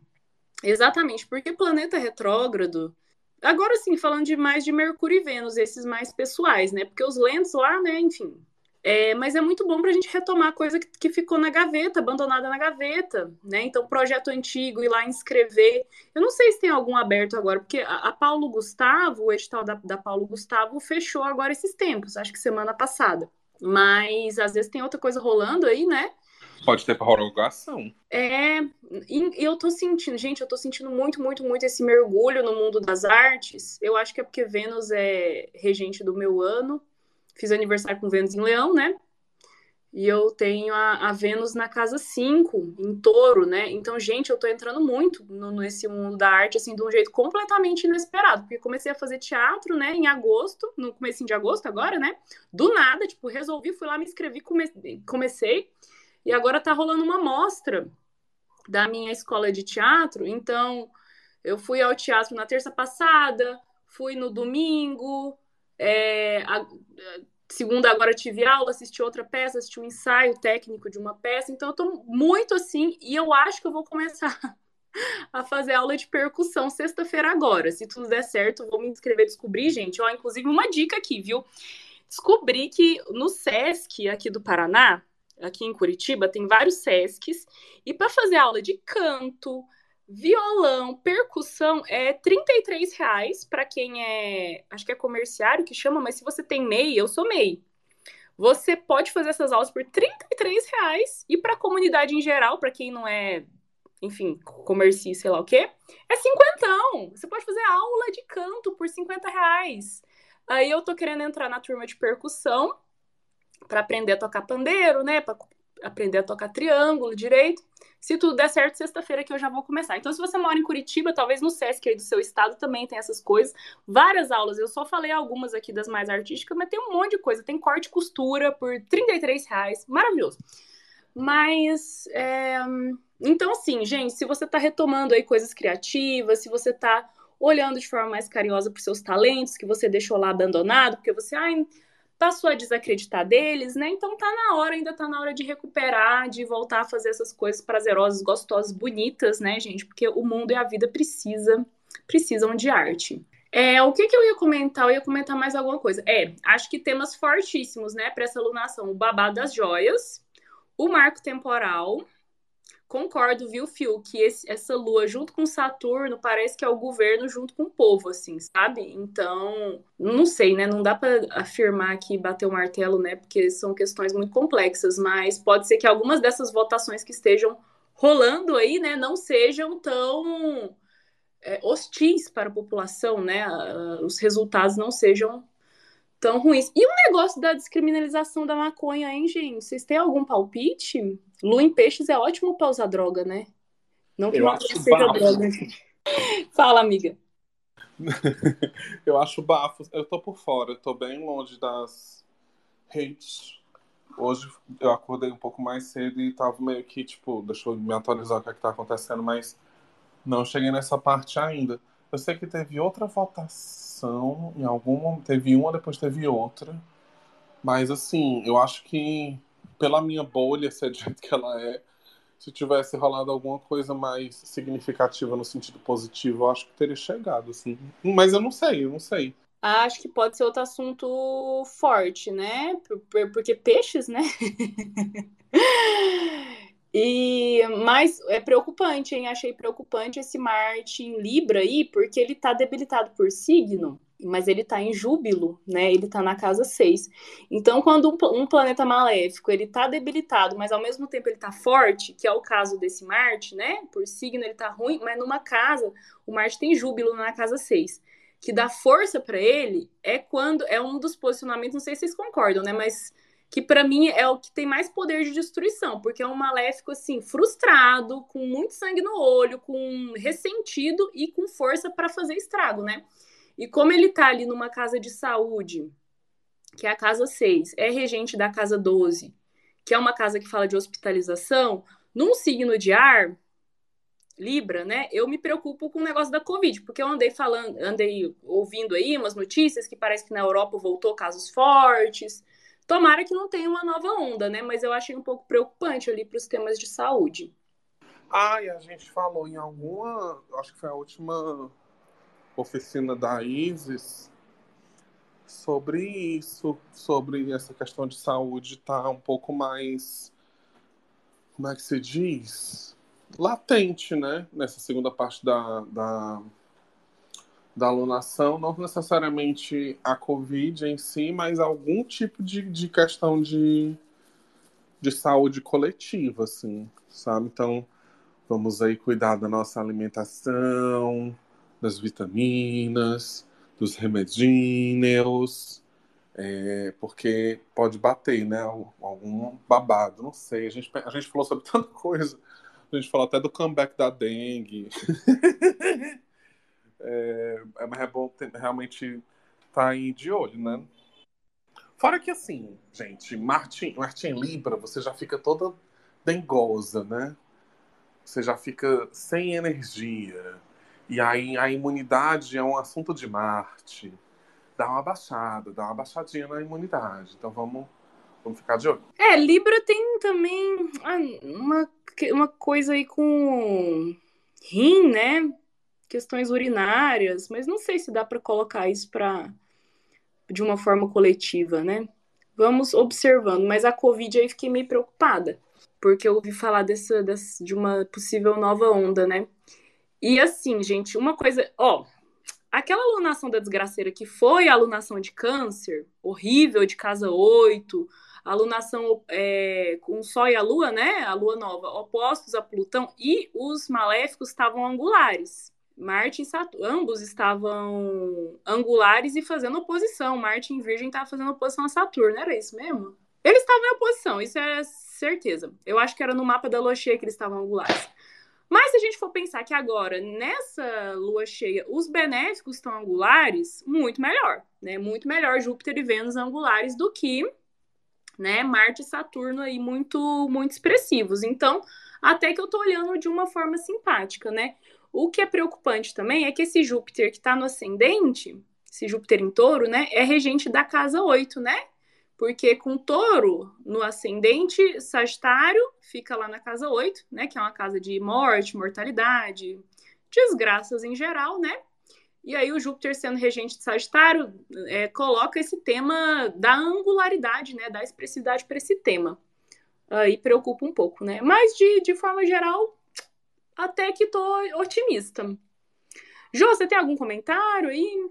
Exatamente, porque planeta retrógrado. Agora sim, falando de mais de Mercúrio e Vênus, esses mais pessoais, né? Porque os lentos lá, né, enfim. É, mas é muito bom para a gente retomar coisa que, que, ficou na gaveta, abandonada na gaveta, né? Então, projeto antigo, ir lá inscrever. Eu não sei se tem algum aberto agora, porque a, a Paulo Gustavo, o edital da, da Paulo Gustavo, fechou agora esses tempos, acho que semana passada. Mas às vezes tem outra coisa rolando aí, né? Pode ter prorrogação. É, e eu tô sentindo, gente, eu tô sentindo muito, muito, muito esse mergulho no mundo das artes. Eu acho que é porque Vênus é regente do meu ano. Fiz aniversário com Vênus em Leão, né? E eu tenho a, a Vênus na casa 5, em touro, né? Então, gente, eu tô entrando muito no, nesse mundo da arte, assim, de um jeito completamente inesperado. Porque comecei a fazer teatro, né, em agosto, no começo de agosto agora, né? Do nada, tipo, resolvi, fui lá, me inscrevi, come, comecei. E agora tá rolando uma mostra da minha escola de teatro. Então, eu fui ao teatro na terça passada, fui no domingo, é, a, segunda agora tive aula, assisti outra peça, assisti um ensaio técnico de uma peça. Então, eu tô muito assim, e eu acho que eu vou começar a fazer aula de percussão sexta-feira agora. Se tudo der certo, vou me inscrever, descobrir, gente. Ó, inclusive, uma dica aqui, viu? Descobri que no SESC aqui do Paraná, aqui em Curitiba, tem vários SESCs, e para fazer aula de canto, violão, percussão, é 33 reais para quem é, acho que é comerciário que chama, mas se você tem MEI, eu sou MEI. Você pode fazer essas aulas por 33 reais, e para a comunidade em geral, para quem não é, enfim, comercio, sei lá o quê, é cinquentão. Você pode fazer aula de canto por 50 reais. Aí eu tô querendo entrar na turma de percussão, para aprender a tocar pandeiro, né? Para aprender a tocar triângulo direito. Se tudo der certo, sexta-feira que eu já vou começar. Então, se você mora em Curitiba, talvez no SESC aí do seu estado também tem essas coisas. Várias aulas. Eu só falei algumas aqui das mais artísticas, mas tem um monte de coisa. Tem corte e costura por 33 reais. Maravilhoso. Mas, é... então, assim, gente, se você está retomando aí coisas criativas, se você está olhando de forma mais carinhosa para seus talentos que você deixou lá abandonado, porque você, ai, passou a desacreditar deles, né? Então tá na hora, ainda tá na hora de recuperar, de voltar a fazer essas coisas prazerosas, gostosas, bonitas, né, gente? Porque o mundo e a vida precisa, precisam de arte. É, o que, que eu ia comentar? Eu ia comentar mais alguma coisa. É, acho que temas fortíssimos, né, para essa alunação: o babado das joias, o marco temporal, concordo, viu, Phil, que esse, essa lua junto com Saturno parece que é o governo junto com o povo, assim, sabe? Então, não sei, né? Não dá para afirmar aqui, bater o martelo, né? Porque são questões muito complexas, mas pode ser que algumas dessas votações que estejam rolando aí, né, não sejam tão é, hostis para a população, né? Os resultados não sejam tão ruins. E o negócio da descriminalização da maconha, hein, gente? Vocês têm algum palpite? Lua em peixes é ótimo para usar droga, né? Não que eu acho seja bafo. droga. Fala, amiga. eu acho bafo. Eu tô por fora, eu tô bem longe das hates. Hoje eu acordei um pouco mais cedo e tava meio que, tipo, deixa eu me atualizar o que, é que tá acontecendo, mas não cheguei nessa parte ainda. Eu sei que teve outra votação em algum momento. Teve uma, depois teve outra. Mas assim, eu acho que pela minha bolha, se é jeito que ela é, se tivesse rolado alguma coisa mais significativa no sentido positivo, eu acho que teria chegado, assim. Mas eu não sei, eu não sei. Acho que pode ser outro assunto forte, né? Porque peixes, né? e mas é preocupante, hein? Achei preocupante esse Marte em Libra aí, porque ele tá debilitado por signo mas ele está em júbilo, né? Ele está na casa 6. Então, quando um, um, planeta maléfico ele está debilitado, mas ao mesmo tempo ele está forte, que é o caso desse Marte, né? Por signo ele está ruim, mas numa casa, o Marte tem júbilo na casa 6. que dá força para ele é quando é um dos posicionamentos, não sei se vocês concordam, né? Mas que para mim é o que tem mais poder de destruição, porque é um maléfico assim, frustrado, com muito sangue no olho, com ressentido e com força para fazer estrago, né? E como ele tá ali numa casa de saúde, que é a casa 6, é regente da casa 12, que é uma casa que fala de hospitalização, num signo de ar, Libra, né? Eu me preocupo com o negócio da Covid, porque eu andei falando, andei ouvindo aí umas notícias que parece que na Europa voltou casos fortes. Tomara que não tenha uma nova onda, né? Mas eu achei um pouco preocupante ali para os temas de saúde. Ah, e a gente falou em alguma, acho que foi a última oficina da Isis, sobre isso, sobre essa questão de saúde tá um pouco mais, como é que se diz? latente, né? Nessa segunda parte da, da, da alunação, não necessariamente a Covid em si, mas algum tipo de, de questão de, de saúde coletiva, assim, sabe? Então, vamos aí cuidar da nossa alimentação, das vitaminas, dos remedinhos, é, porque pode bater, né? Algum babado, não sei. A gente, a gente falou sobre tanta coisa a gente fala até do comeback da dengue. é, é bom ter, realmente estar tá aí de olho, né? Fora que assim, gente, Martin, Martin Libra, você já fica toda dengosa, né? Você já fica sem energia. E aí a imunidade é um assunto de Marte. Dá uma baixada, dá uma baixadinha na imunidade. Então vamos, vamos ficar de olho. É, Libra tem também uma uma coisa aí com rim, né? Questões urinárias, mas não sei se dá para colocar isso para de uma forma coletiva, né? Vamos observando, mas a Covid aí fiquei meio preocupada, porque eu ouvi falar dessa, dessa de uma possível nova onda, né? E assim, gente, uma coisa, ó, aquela alunação da desgraceira que foi a alunação de câncer, horrível, de casa 8, alunação é, com o Sol e a Lua, né? A Lua nova, opostos a Plutão, e os maléficos estavam angulares. Marte e Saturno, ambos estavam angulares e fazendo oposição. Marte em Virgem estava fazendo oposição a Saturno, era isso mesmo? Eles estavam em oposição, isso é certeza. Eu acho que era no mapa da lua cheia que eles estavam angulares. Mas se a gente for pensar que agora, nessa lua cheia, os benéficos estão angulares, muito melhor, né? Muito melhor Júpiter e Vênus angulares do que né? Marte e Saturno aí muito, muito expressivos. Então, até que eu tô olhando de uma forma simpática, né? O que é preocupante também é que esse Júpiter que está no ascendente, esse Júpiter em touro, né? É regente da casa 8, né? Porque com touro no ascendente, Sagitário fica lá na casa 8, né? Que é uma casa de morte, mortalidade, desgraças em geral, né? E aí o Júpiter sendo regente de Sagitário é, coloca esse tema da angularidade, né, da expressividade para esse tema. Aí preocupa um pouco, né? Mas de, de forma geral, até que tô otimista. Jô, você tem algum comentário aí?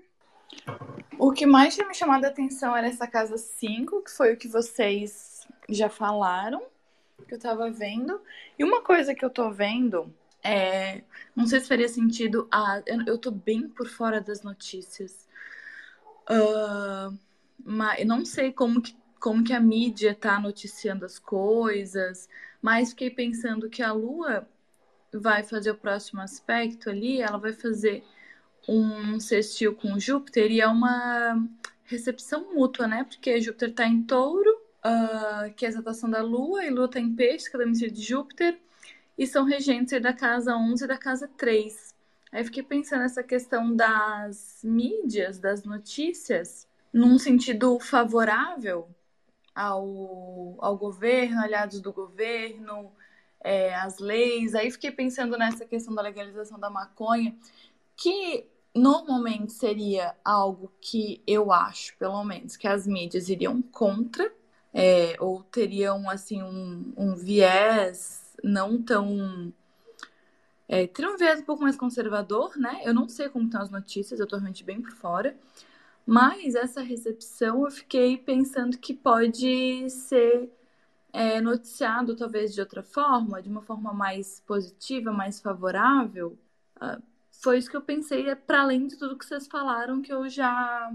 O que mais tinha me chamado a atenção era essa casa 5, que foi o que vocês já falaram, que eu tava vendo. E uma coisa que eu tô vendo é, não sei se faria sentido. Eu, eu tô bem por fora das notícias. Uh, mas eu não sei como que, como que a mídia tá noticiando as coisas, mas fiquei pensando que a Lua vai fazer o próximo aspecto ali, ela vai fazer um sextil com Júpiter e é uma recepção mútua, né? Porque Júpiter tá em touro, uh, que é a exaltação da Lua, e Lua tá em peixe, que é da de Júpiter e são regentes da casa 11 e da casa 3. Aí fiquei pensando nessa questão das mídias, das notícias, num sentido favorável ao, ao governo, aliados do governo, é, as leis. Aí fiquei pensando nessa questão da legalização da maconha, que normalmente seria algo que eu acho, pelo menos, que as mídias iriam contra, é, ou teriam assim um, um viés não tão. É, um viés um pouco mais conservador, né? Eu não sei como estão as notícias, eu tô realmente bem por fora. Mas essa recepção eu fiquei pensando que pode ser é, noticiado talvez de outra forma, de uma forma mais positiva, mais favorável. Uh, foi isso que eu pensei, é para além de tudo que vocês falaram, que eu já.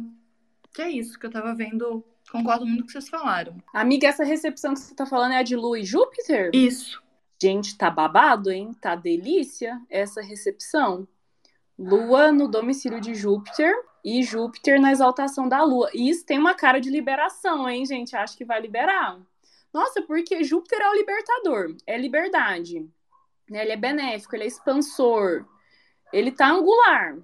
Que é isso que eu tava vendo. Concordo muito com o que vocês falaram. Amiga, essa recepção que você tá falando é a de Lua e Júpiter? Isso. Gente, tá babado, hein? Tá delícia essa recepção. Lua no domicílio de Júpiter e Júpiter na exaltação da Lua. E isso tem uma cara de liberação, hein, gente? Acho que vai liberar. Nossa, porque Júpiter é o libertador, é liberdade. Né? Ele é benéfico, ele é expansor, ele tá angular.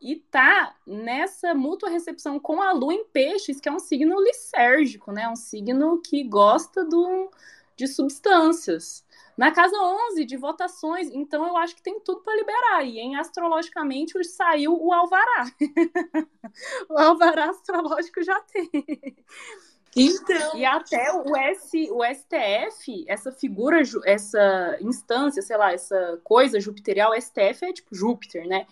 E tá nessa mútua recepção com a Lua em peixes, que é um signo lisérgico, né? Um signo que gosta do, de substâncias. Na casa 11 de votações, então eu acho que tem tudo para liberar. E em astrologicamente saiu o alvará. o alvará astrológico já tem. Então. E até o, S, o STF, essa figura, essa instância, sei lá, essa coisa jupiterial, STF é tipo Júpiter, né?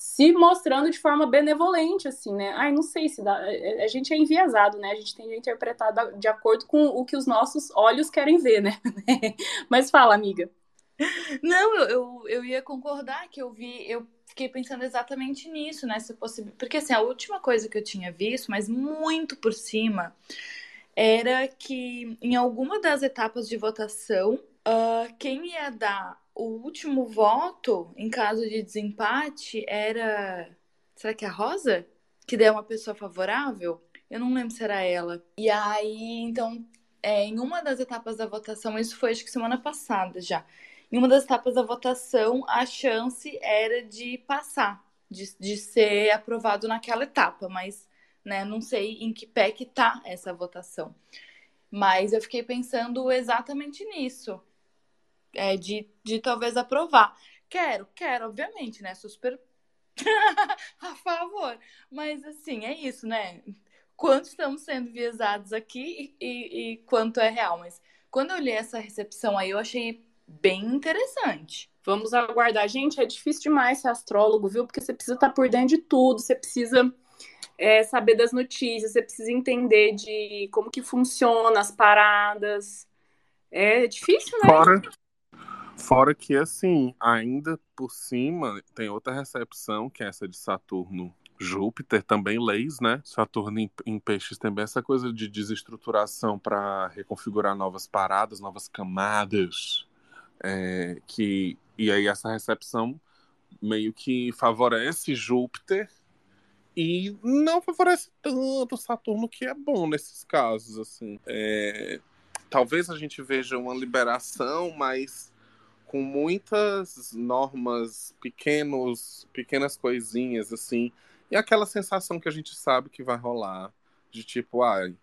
se mostrando de forma benevolente, assim, né? Ai, não sei se dá. A gente é enviesado, né? A gente tem que interpretar de acordo com o que os nossos olhos querem ver, né? Mas fala, amiga. Não, eu, eu, eu ia concordar que eu vi, eu fiquei pensando exatamente nisso, nessa possibilidade. Porque assim, a última coisa que eu tinha visto, mas muito por cima, era que em alguma das etapas de votação, uh, quem ia dar o último voto, em caso de desempate, era. Será que é a Rosa? Que deu uma pessoa favorável? Eu não lembro se era ela. E aí, então, é, em uma das etapas da votação, isso foi acho que semana passada já. Em uma das etapas da votação, a chance era de passar, de, de ser aprovado naquela etapa, mas né, não sei em que pé que tá essa votação. Mas eu fiquei pensando exatamente nisso é, de, de talvez aprovar. Quero, quero, obviamente, né? Sou super a favor. Mas assim, é isso, né? Quanto estamos sendo viesados aqui e, e, e quanto é real. Mas quando eu li essa recepção aí, eu achei bem interessante. Vamos aguardar. Gente, é difícil demais ser astrólogo, viu? Porque você precisa estar por dentro de tudo, você precisa é, saber das notícias, você precisa entender de como que funciona as paradas. É difícil, né? Fora, Fora que, assim, ainda por cima, tem outra recepção, que é essa de Saturno Júpiter, também leis, né? Saturno em, em peixes também essa coisa de desestruturação para reconfigurar novas paradas, novas camadas. É, que, e aí essa recepção meio que favorece Júpiter e não favorece tanto Saturno, que é bom nesses casos, assim. É, talvez a gente veja uma liberação, mas com muitas normas, pequenos, pequenas coisinhas assim, e aquela sensação que a gente sabe que vai rolar, de tipo, ai,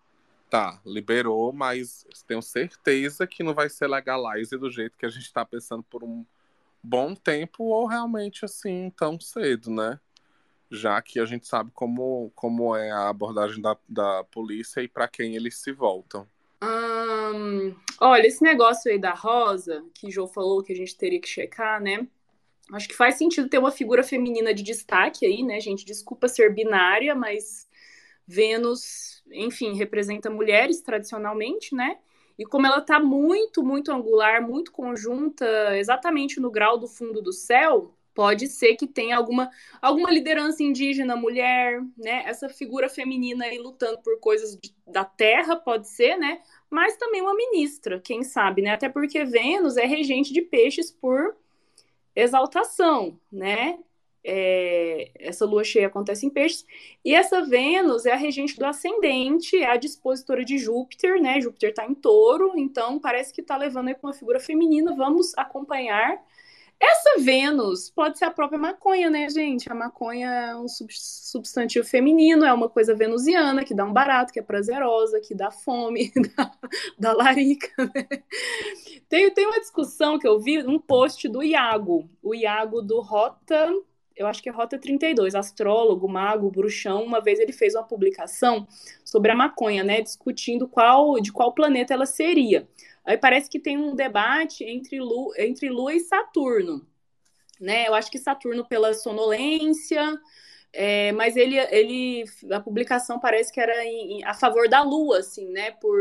tá, liberou, mas tenho certeza que não vai ser legalize do jeito que a gente está pensando por um bom tempo ou realmente assim tão cedo, né? Já que a gente sabe como, como é a abordagem da, da polícia e para quem eles se voltam. Hum, olha, esse negócio aí da Rosa, que o João falou que a gente teria que checar, né? Acho que faz sentido ter uma figura feminina de destaque aí, né, gente? Desculpa ser binária, mas Vênus, enfim, representa mulheres tradicionalmente, né? E como ela tá muito, muito angular, muito conjunta, exatamente no grau do fundo do céu, pode ser que tenha alguma, alguma liderança indígena, mulher, né? Essa figura feminina aí lutando por coisas de, da terra, pode ser, né? Mas também uma ministra, quem sabe, né? Até porque Vênus é regente de peixes por exaltação, né? É, essa lua cheia acontece em peixes, e essa Vênus é a regente do ascendente, é a dispositora de Júpiter, né? Júpiter está em touro, então parece que está levando aí com uma figura feminina. Vamos acompanhar essa Vênus pode ser a própria maconha, né, gente? A maconha é um substantivo feminino, é uma coisa venusiana, que dá um barato, que é prazerosa, que dá fome, dá, dá larica. Né? Tem, tem uma discussão que eu vi, um post do Iago, o Iago do Rota, eu acho que é Rota 32, astrólogo, mago, bruxão. Uma vez ele fez uma publicação sobre a maconha, né, discutindo qual de qual planeta ela seria. Aí parece que tem um debate entre, Lu, entre Lua e Saturno. Né? Eu acho que Saturno pela sonolência, é, mas ele, ele, a publicação parece que era em, em, a favor da Lua, assim, né? Por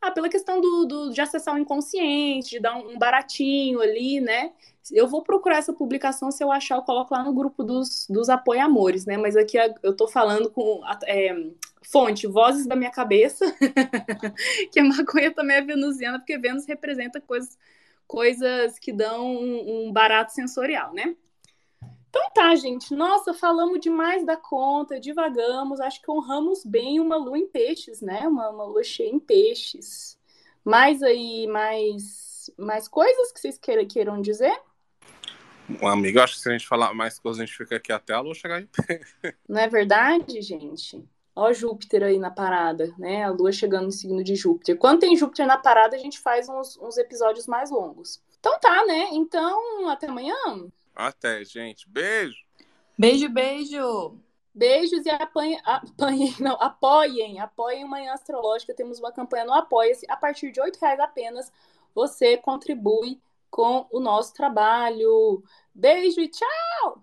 Ah, pela questão do, do, de acessar o inconsciente, de dar um, um baratinho ali, né? Eu vou procurar essa publicação, se eu achar, eu coloco lá no grupo dos, dos apoiamores, né? Mas aqui eu tô falando com é, fonte, vozes da minha cabeça, que a maconha também é venusiana, porque Vênus representa coisas, coisas que dão um, um barato sensorial, né? Então tá, gente. Nossa, falamos demais da conta, divagamos. Acho que honramos bem uma lua em peixes, né? Uma, uma lua cheia em peixes. Mais aí, mais, mais coisas que vocês queiram, queiram dizer? Amigo, acho que se a gente falar mais coisas, a gente fica aqui até a lua chegar em pé. Não é verdade, gente? Ó Júpiter aí na parada, né? A lua chegando no signo de Júpiter. Quando tem Júpiter na parada, a gente faz uns, uns episódios mais longos. Então tá, né? Então, até amanhã. Até, gente. Beijo. Beijo, beijo. Beijos e apanhe, apanhe, não, apoiem, apoiem Manhã Astrológica. Temos uma campanha no Apoia-se. A partir de R$ reais apenas, você contribui com o nosso trabalho. Beijo e tchau!